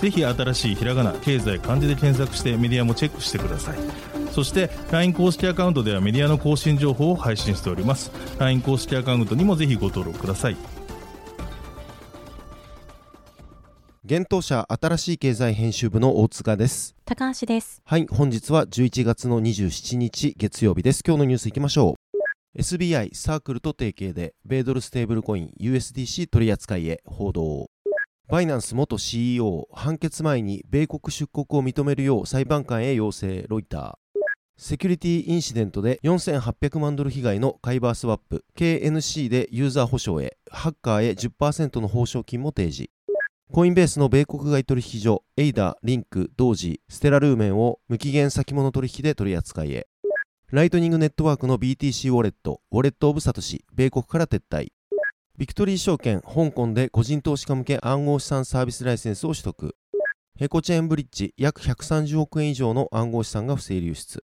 ぜひ新しいひらがな経済漢字で検索してメディアもチェックしてください。そして LINE 公式アカウントではメディアの更新情報を配信しております。LINE 公式アカウントにもぜひご登録ください。現当社新しい経済編集部の大塚です。高橋です。はい本日は11月の27日月曜日です。今日のニュースいきましょう。SBI サークルと提携で米ドルステーブルコイン USDC 取り扱いへ報道バイナンス元 CEO 判決前に米国出国を認めるよう裁判官へ要請ロイター。セキュリティインシデントで4800万ドル被害のカイバースワップ KNC でユーザー補償へ。ハッカーへ10%の報奨金も提示。コインベースの米国外取引所エイダ、リンク、ドージ、ステラルーメンを無期限先物取引で取り扱いへ。ライトニングネットワークの BTC ウォレットウォレットオブサトシ米国から撤退。ビクトリー証券香港で個人投資家向け暗号資産サービスライセンスを取得ヘコチェーンブリッジ約130億円以上の暗号資産が不正流出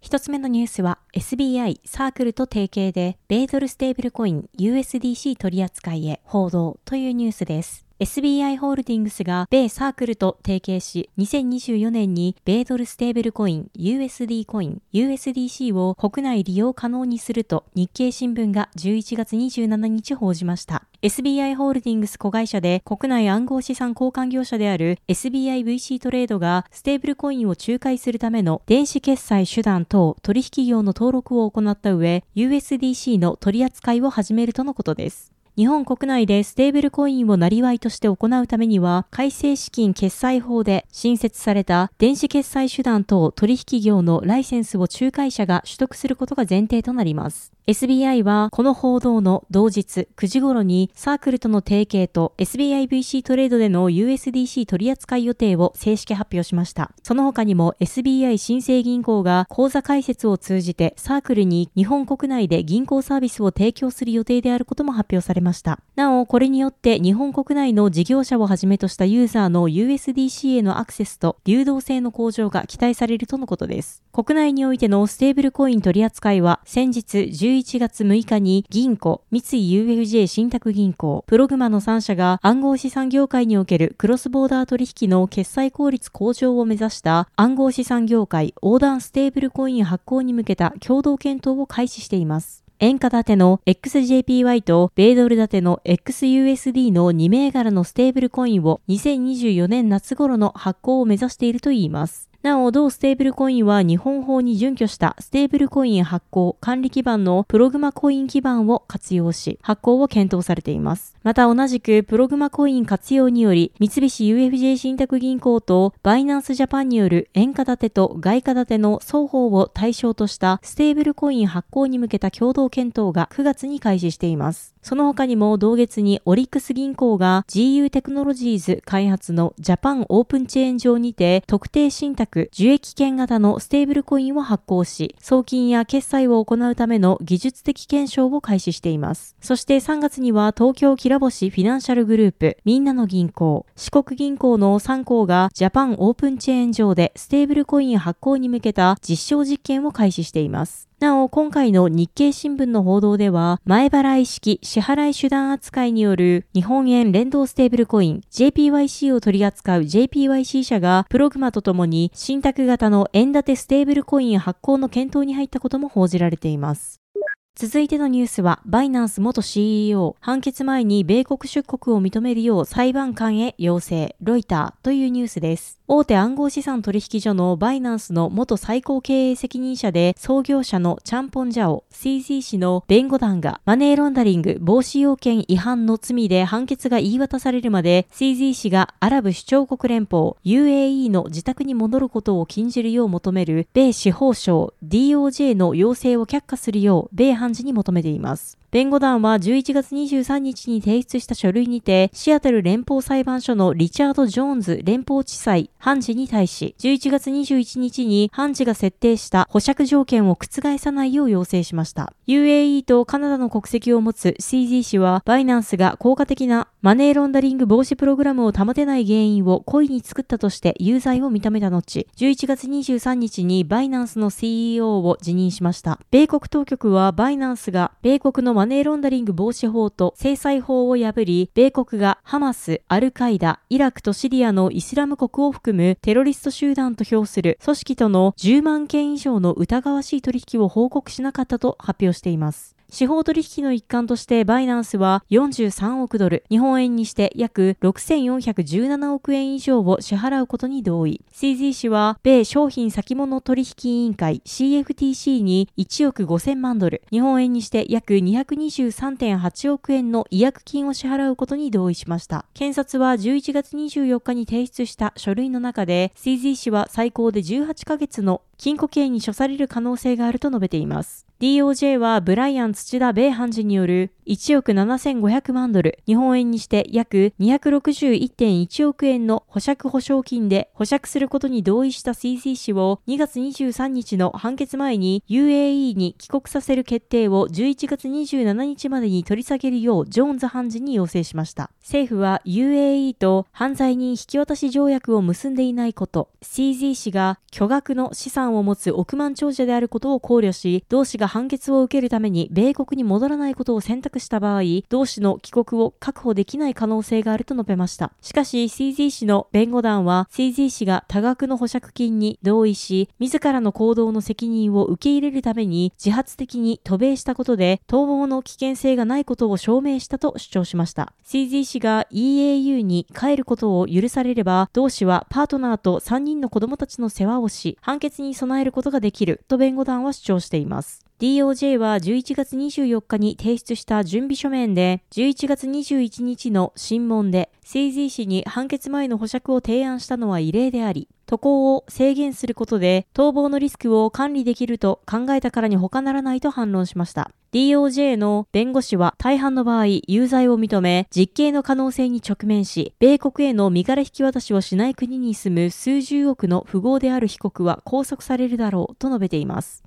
一つ目のニュースは SBI サークルと提携で米ドルステーブルコイン USDC 取り扱いへ報道というニュースです。SBI ホールディングスが米サークルと提携し、2024年に米ドルステーブルコイン USD コイン USDC を国内利用可能にすると日経新聞が11月27日報じました。SBI ホールディングス子会社で国内暗号資産交換業者である SBIVC トレードがステーブルコインを仲介するための電子決済手段等取引業の登録を行った上、USDC の取り扱いを始めるとのことです。日本国内でステーブルコインを生業として行うためには、改正資金決済法で新設された電子決済手段等取引業のライセンスを仲介者が取得することが前提となります。SBI はこの報道の同日9時頃にサークルとの提携と SBIVC トレードでの USDC 取扱い予定を正式発表しました。その他にも SBI 新生銀行が口座開設を通じてサークルに日本国内で銀行サービスを提供する予定であることも発表されました。なお、これによって日本国内の事業者をはじめとしたユーザーの USDC へのアクセスと流動性の向上が期待されるとのことです。国内においてのステーブルコイン取扱いは先日11 11月6日に銀行、三井 UFJ 信託銀行、プログマの3社が暗号資産業界におけるクロスボーダー取引の決済効率向上を目指した暗号資産業界横断ステーブルコイン発行に向けた共同検討を開始しています。円価建ての XJPY と米ドル建ての XUSD の2銘柄のステーブルコインを2024年夏頃の発行を目指しているといいます。なお、同ステーブルコインは日本法に準拠したステーブルコイン発行管理基盤のプログマコイン基盤を活用し、発行を検討されています。また同じくプログマコイン活用により、三菱 UFJ 信託銀行とバイナンスジャパンによる円価建てと外貨建ての双方を対象としたステーブルコイン発行に向けた共同検討が9月に開始しています。その他にも同月にオリックス銀行が GU テクノロジーズ開発のジャパンオープンチェーン上にて特定信託受益権型のステーブルコインを発行し、送金や決済を行うための技術的検証を開始しています。そして3月には東京きらぼしフィナンシャルグループ、みんなの銀行、四国銀行の3行がジャパンオープンチェーン上でステーブルコイン発行に向けた実証実験を開始しています。なお、今回の日経新聞の報道では、前払い式支払い手段扱いによる日本円連動ステーブルコイン JPYC を取り扱う JPYC 社がプログマとともに信託型の円建てステーブルコイン発行の検討に入ったことも報じられています。続いてのニュースは、バイナンス元 CEO、判決前に米国出国を認めるよう裁判官へ要請、ロイターというニュースです。大手暗号資産取引所のバイナンスの元最高経営責任者で創業者のチャンポンジャオ、CZ 氏の弁護団がマネーロンダリング防止要件違反の罪で判決が言い渡されるまで CZ 氏がアラブ首長国連邦 UAE の自宅に戻ることを禁じるよう求める米司法省 DOJ の要請を却下するよう米判事に求めています。弁護団は11月23日に提出した書類にて、シアトル連邦裁判所のリチャード・ジョーンズ連邦地裁判事に対し、11月21日に判事が設定した保釈条件を覆さないよう要請しました。UAE とカナダの国籍を持つ CZ 氏は、バイナンスが効果的なマネーロンダリング防止プログラムを保てない原因を故意に作ったとして有罪を認めた後、11月23日にバイナンスの CEO を辞任しました。米国当局はバイナンスが米国のマネーロンダリング防止法と制裁法を破り、米国がハマス、アルカイダ、イラクとシリアのイスラム国を含むテロリスト集団と評する組織との10万件以上の疑わしい取引を報告しなかったと発表しています。司法取引の一環としてバイナンスは43億ドル、日本円にして約6417億円以上を支払うことに同意。CZ 氏は米商品先物取引委員会 CFTC に1億5000万ドル、日本円にして約223.8億円の違約金を支払うことに同意しました。検察は11月24日に提出した書類の中で CZ 氏は最高で18ヶ月の禁錮刑に処される可能性があると述べています。DOJ はブライアン土田米判事による1億7500万ドル、日本円にして約261.1億円の保釈保証金で保釈することに同意した CC 氏を2月23日の判決前に UAE に帰国させる決定を11月27日までに取り下げるようジョーンズ判事に要請しました。政府は UAE と犯罪人引き渡し条約を結んでいないこと、CZ 氏が巨額の資産を持つ億万長者であることを考慮し、同氏が判決を受けるために米国に戻らないことを選択した場合、同氏の帰国を確保できない可能性があると述べました。しかし、CZ 氏の弁護団は、CZ 氏が多額の保釈金に同意し、自らの行動の責任を受け入れるために自発的に渡米したことで、逃亡の危険性がないことを証明したと主張しました。CZ 氏が EAU に帰ることを許されれば、同氏はパートナーと3人の子供たちの世話をし、判決に備えることができると弁護団は主張しています。DOJ は11月24日に提出した準備書面で、11月21日の審問で、CZ 氏に判決前の保釈を提案したのは異例であり、渡航を制限することで逃亡のリスクを管理できると考えたからに他ならないと反論しました。DOJ の弁護士は大半の場合有罪を認め実刑の可能性に直面し米国への身柄引き渡しをしない国に住む数十億の富豪である被告は拘束されるだろうと述べています。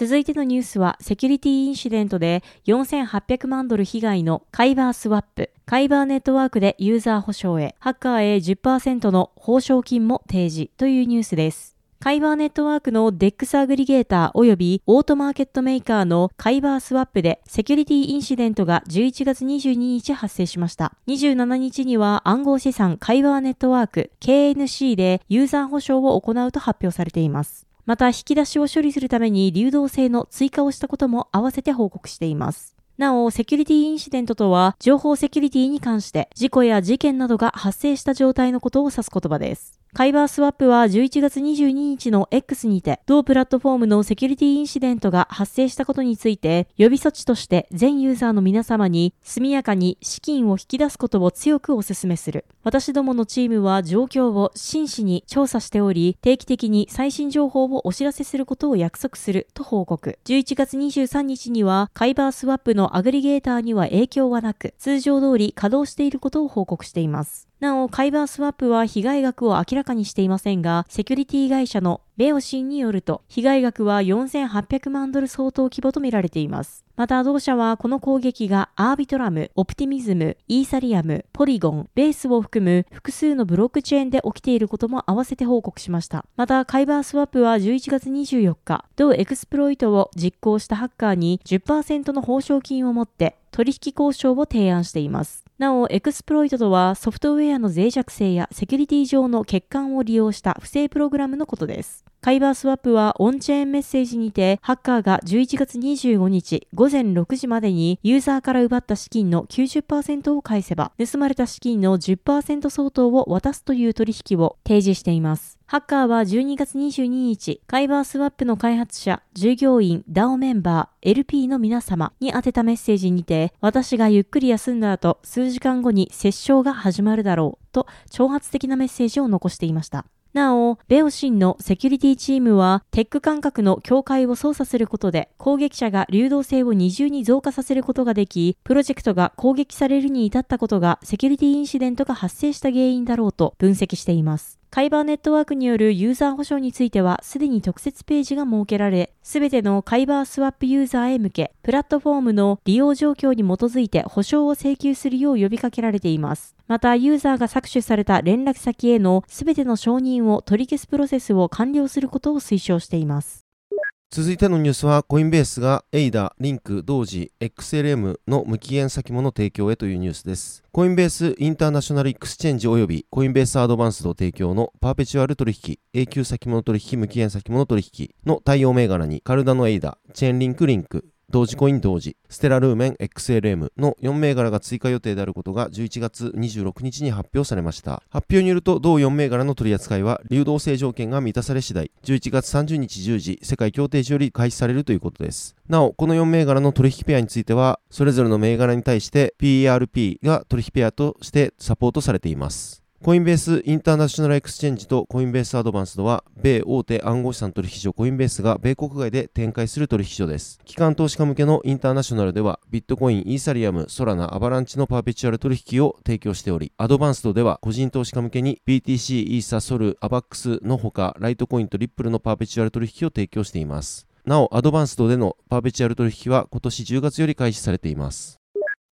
続いてのニュースは、セキュリティインシデントで4800万ドル被害のカイバースワップ、カイバーネットワークでユーザー保証へ、ハッカーへ10%の報奨金も提示というニュースです。カイバーネットワークの DEX アグリゲーター及びオートマーケットメーカーのカイバースワップでセキュリティインシデントが11月22日発生しました。27日には暗号資産カイバーネットワーク KNC でユーザー保証を行うと発表されています。また引き出しを処理するために流動性の追加をしたことも合わせて報告しています。なお、セキュリティインシデントとは、情報セキュリティに関して、事故や事件などが発生した状態のことを指す言葉です。カイバースワップは11月22日の X にて、同プラットフォームのセキュリティインシデントが発生したことについて、予備措置として全ユーザーの皆様に速やかに資金を引き出すことを強くお勧めする。私どものチームは状況を真摯に調査しており、定期的に最新情報をお知らせすることを約束すると報告。11月23日には、カイバースワップのアグリゲーターには影響はなく、通常通り稼働していることを報告しています。なお、カイバースワップは被害額を明らかにしていませんが、セキュリティ会社のベオシンによると、被害額は4800万ドル相当規模とみられています。また同社はこの攻撃がアービトラム、オプティミズム、イーサリアム、ポリゴン、ベースを含む複数のブロックチェーンで起きていることも合わせて報告しました。また、カイバースワップは11月24日、同エクスプロイトを実行したハッカーに10%の報奨金を持って取引交渉を提案しています。なお、エクスプロイトとはソフトウェアの脆弱性やセキュリティ上の欠陥を利用した不正プログラムのことです。カイバースワップはオンチェーンメッセージにて、ハッカーが11月25日午前6時までにユーザーから奪った資金の90%を返せば、盗まれた資金の10%相当を渡すという取引を提示しています。ハッカーは12月22日、カイバースワップの開発者、従業員、DAO メンバー、LP の皆様に宛てたメッセージにて、私がゆっくり休んだ後、数時間後に折衝が始まるだろうと挑発的なメッセージを残していました。なお、ベオシンのセキュリティチームは、テック感覚の境界を操作することで、攻撃者が流動性を二重に増加させることができ、プロジェクトが攻撃されるに至ったことが、セキュリティインシデントが発生した原因だろうと分析しています。カイバーネットワークによるユーザー保証については、すでに特設ページが設けられ、すべてのカイバースワップユーザーへ向け、プラットフォームの利用状況に基づいて保証を請求するよう呼びかけられています。また、ユーザーが搾取された連絡先へのすべての承認を取り消すプロセスを完了することを推奨しています。続いてのニュースは、コインベースが ADA、LINK、DOGE、XLM の無期限先物提供へというニュースです。コインベースインターナショナルエクスチェンジ及びコインベースアドバンスド提供のパーペチュアル取引、永久先物取引、無期限先物取引の対応銘柄にカルダの ADA、チェーンリンク LINK、ドージコイン DOGE、ステラルーメン XLM の4銘柄が追加予定であることが11月26日に発表されました。発表によると、同4銘柄の取り扱いは流動性条件が満たされ次第、11月30日10時、世界協定時より開始されるということです。なお、この4銘柄の取引ペアについては、それぞれの銘柄に対して PERP が取引ペアとしてサポートされています。コインベースインターナショナルエクスチェンジとコインベースアドバンスドは、米大手暗号資産取引所コインベースが米国外で展開する取引所です。機関投資家向けのインターナショナルでは、ビットコイン、イーサリアム、ソラナ、アバランチのパーペチュアル取引を提供しており、アドバンスドでは個人投資家向けに BTC、イーサ、 SOL、AVAX のほか、ライトコインとリップルのパーペチュアル取引を提供しています。なお、アドバンスドでのパーペチュアル取引は今年10月より開始されています。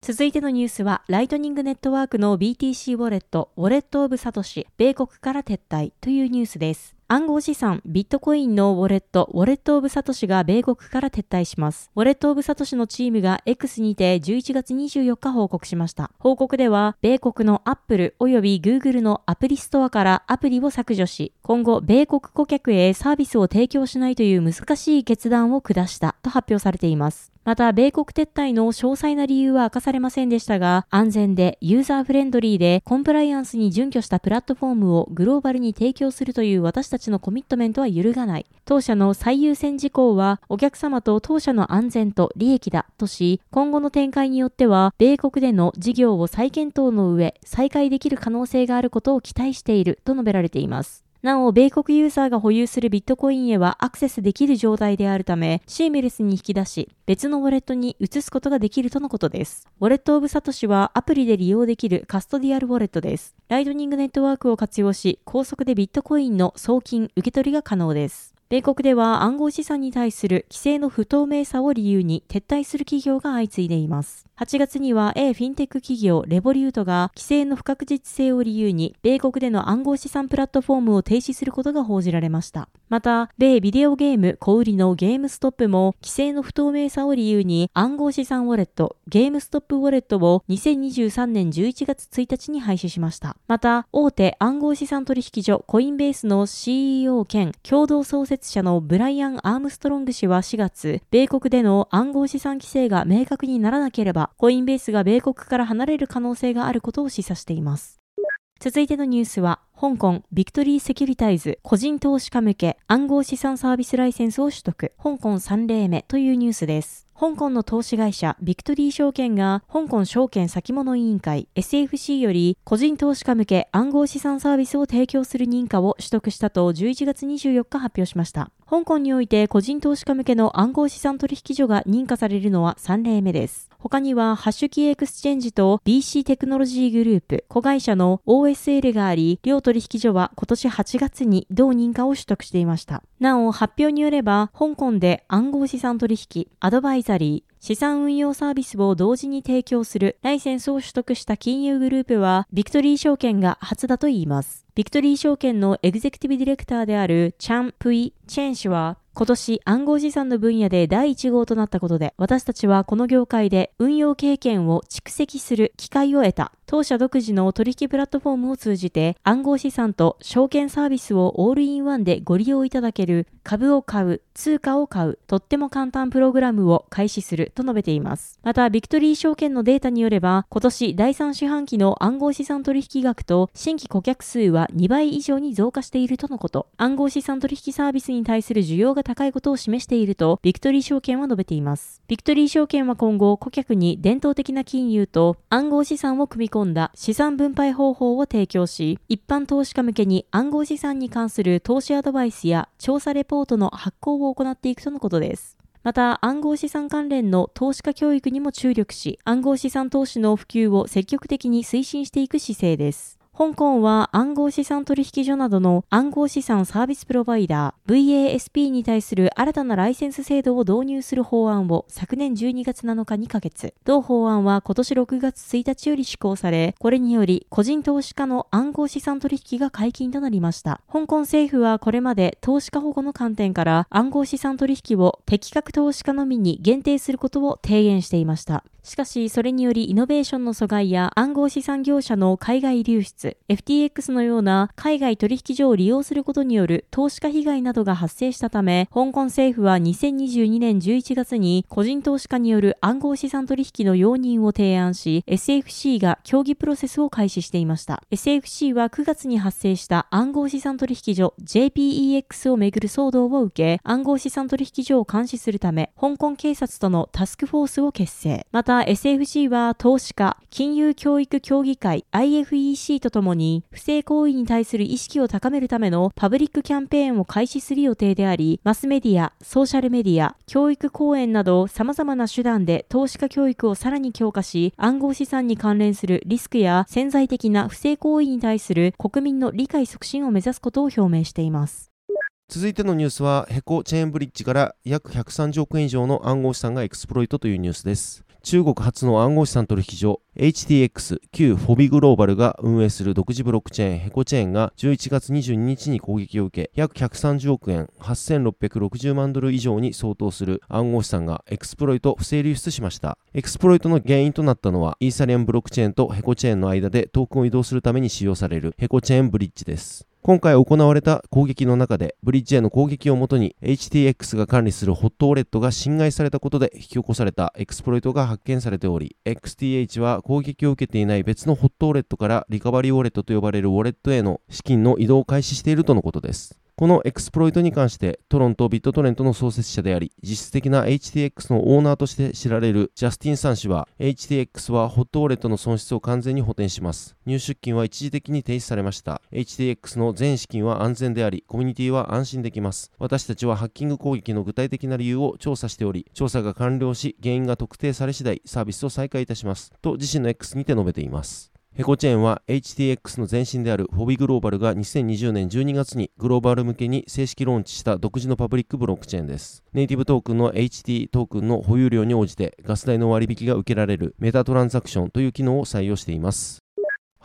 続いてのニュースは、ライトニングネットワークの BTC ウォレット、ウォレットオブサトシ、米国から撤退というニュースです。暗号資産ビットコインのウォレット、ウォレットオブサトシが米国から撤退します。ウォレットオブサトシのチームが X にて11月24日報告しました。報告では、米国の Apple 及び Google のアプリストアからアプリを削除し、今後、米国顧客へサービスを提供しないという難しい決断を下したと発表されています。また、米国撤退の詳細な理由は明かされませんでしたが、安全でユーザーフレンドリーでコンプライアンスに準拠したプラットフォームをグローバルに提供するという私たちのコミットメントは揺るがない。当社の最優先事項は、お客様と当社の安全と利益だとし、今後の展開によっては、米国での事業を再検討の上、再開できる可能性があることを期待していると述べられています。なお、米国ユーザーが保有するビットコインへはアクセスできる状態であるため、シームレスに引き出し、別のウォレットに移すことができるとのことです。ウォレットオブサトシはアプリで利用できるカストディアルウォレットです。ライトニングネットワークを活用し、高速でビットコインの送金、受け取りが可能です。米国では暗号資産に対する規制の不透明さを理由に撤退する企業が相次いでいます。8月には A フィンテック企業レボリュートが規制の不確実性を理由に米国での暗号資産プラットフォームを停止することが報じられました。また、米ビデオゲーム小売りのゲームストップも規制の不透明さを理由に暗号資産ウォレット、ゲームストップウォレットを2023年11月1日に廃止しました。また、大手暗号資産取引所コインベースの CEO 兼共同創設者のブライアン・アームストロング氏は4月、米国での暗号資産規制が明確にならなければコインベースが米国から離れる可能性があることを示唆しています。続いてのニュースは、香港ビクトリーセキュリタイズ個人投資家向け暗号資産サービスライセンスを取得、香港3例目というニュースです。香港の投資会社ビクトリー証券が香港証券先物委員会 SFC より個人投資家向け暗号資産サービスを提供する認可を取得したと11月24日発表しました。香港において個人投資家向けの暗号資産取引所が認可されるのは3例目です。他には、ハッシュキーエクスチェンジと BC テクノロジーグループ、子会社の OSL があり、両取引所は今年8月に同認可を取得していました。なお、発表によれば、香港で暗号資産取引、アドバイザリー、資産運用サービスを同時に提供するライセンスを取得した金融グループは、ビクトリー証券が初だといいます。ビクトリー証券のエグゼクティブディレクターであるチャン・プイ・チェン氏は、今年暗号資産の分野で第1号となったことで、私たちはこの業界で運用経験を蓄積する機会を得た。当社独自の取引プラットフォームを通じて暗号資産と証券サービスをオールインワンでご利用いただける株を買う、通貨を買う、とっても簡単プログラムを開始すると述べています。また、ビクトリー証券のデータによれば、今年第3四半期の暗号資産取引額と新規顧客数は2倍以上に増加しているとのこと。暗号資産取引サービスに対する需要が高いことを示していると、ビクトリー証券は述べています。ビクトリー証券は今後、顧客に伝統的な金融と暗号資産を組み込込んだ資産分配方法を提供し、一般投資家向けに暗号資産に関する投資アドバイスや調査レポートの発行を行っていくとのことです。また暗号資産関連の投資家教育にも注力し、暗号資産投資の普及を積極的に推進していく姿勢です。香港は暗号資産取引所などの暗号資産サービスプロバイダー VASP に対する新たなライセンス制度を導入する法案を昨年12月7日に可決。同法案は今年6月1日より施行され、これにより個人投資家の暗号資産取引が解禁となりました。香港政府はこれまで投資家保護の観点から暗号資産取引を適格投資家のみに限定することを提言していました。しかし、それによりイノベーションの阻害や暗号資産業者の海外流出、FTX のような海外取引所を利用することによる投資家被害などが発生したため、香港政府は2022年11月に個人投資家による暗号資産取引の容認を提案し、SFC が協議プロセスを開始していました。SFC は9月に発生した暗号資産取引所 JPEX をめぐる騒動を受け、暗号資産取引所を監視するため、香港警察とのタスクフォースを結成。また、SFC は投資家、金融教育協議会 IFEC とともに不正行為に対する意識を高めるためのパブリックキャンペーンを開始する予定であり、マスメディア、ソーシャルメディア、教育講演など様々な手段で投資家教育をさらに強化し、暗号資産に関連するリスクや潜在的な不正行為に対する国民の理解促進を目指すことを表明しています。続いてのニュースは、ヘコチェーンブリッジから約130億円以上の暗号資産がエクスプロイトというニュースです。中国発の暗号資産取引所 HTX 旧フォビグローバルが運営する独自ブロックチェーンヘコチェーンが11月22日に攻撃を受け約130億円8660万ドル以上に相当する暗号資産がエクスプロイト不正流出しました。エクスプロイトの原因となったのはイーサリアムブロックチェーンとヘコチェーンの間でトークンを移動するために使用されるヘコチェーンブリッジです。今回行われた攻撃の中で、ブリッジへの攻撃をもとに HTX が管理するホットウォレットが侵害されたことで引き起こされたエクスプロイトが発見されており、XTH は攻撃を受けていない別のホットウォレットからリカバリーウォレットと呼ばれるウォレットへの資金の移動を開始しているとのことです。このエクスプロイトに関してトロンとビットトレントの創設者であり、実質的な HTX のオーナーとして知られるジャスティン・サン氏は、HTX はホットウォレットの損失を完全に補填します。入出金は一時的に停止されました。HTX の全資金は安全であり、コミュニティは安心できます。私たちはハッキング攻撃の具体的な理由を調査しており、調査が完了し、原因が特定され次第、サービスを再開いたします。と自身の X にて述べています。ヘコチェーンは HTX の前身であるフォビグローバルが2020年12月にグローバル向けに正式ローンチした独自のパブリックブロックチェーンです。ネイティブトークンの HT トークンの保有量に応じてガス代の割引が受けられるメタトランザクションという機能を採用しています。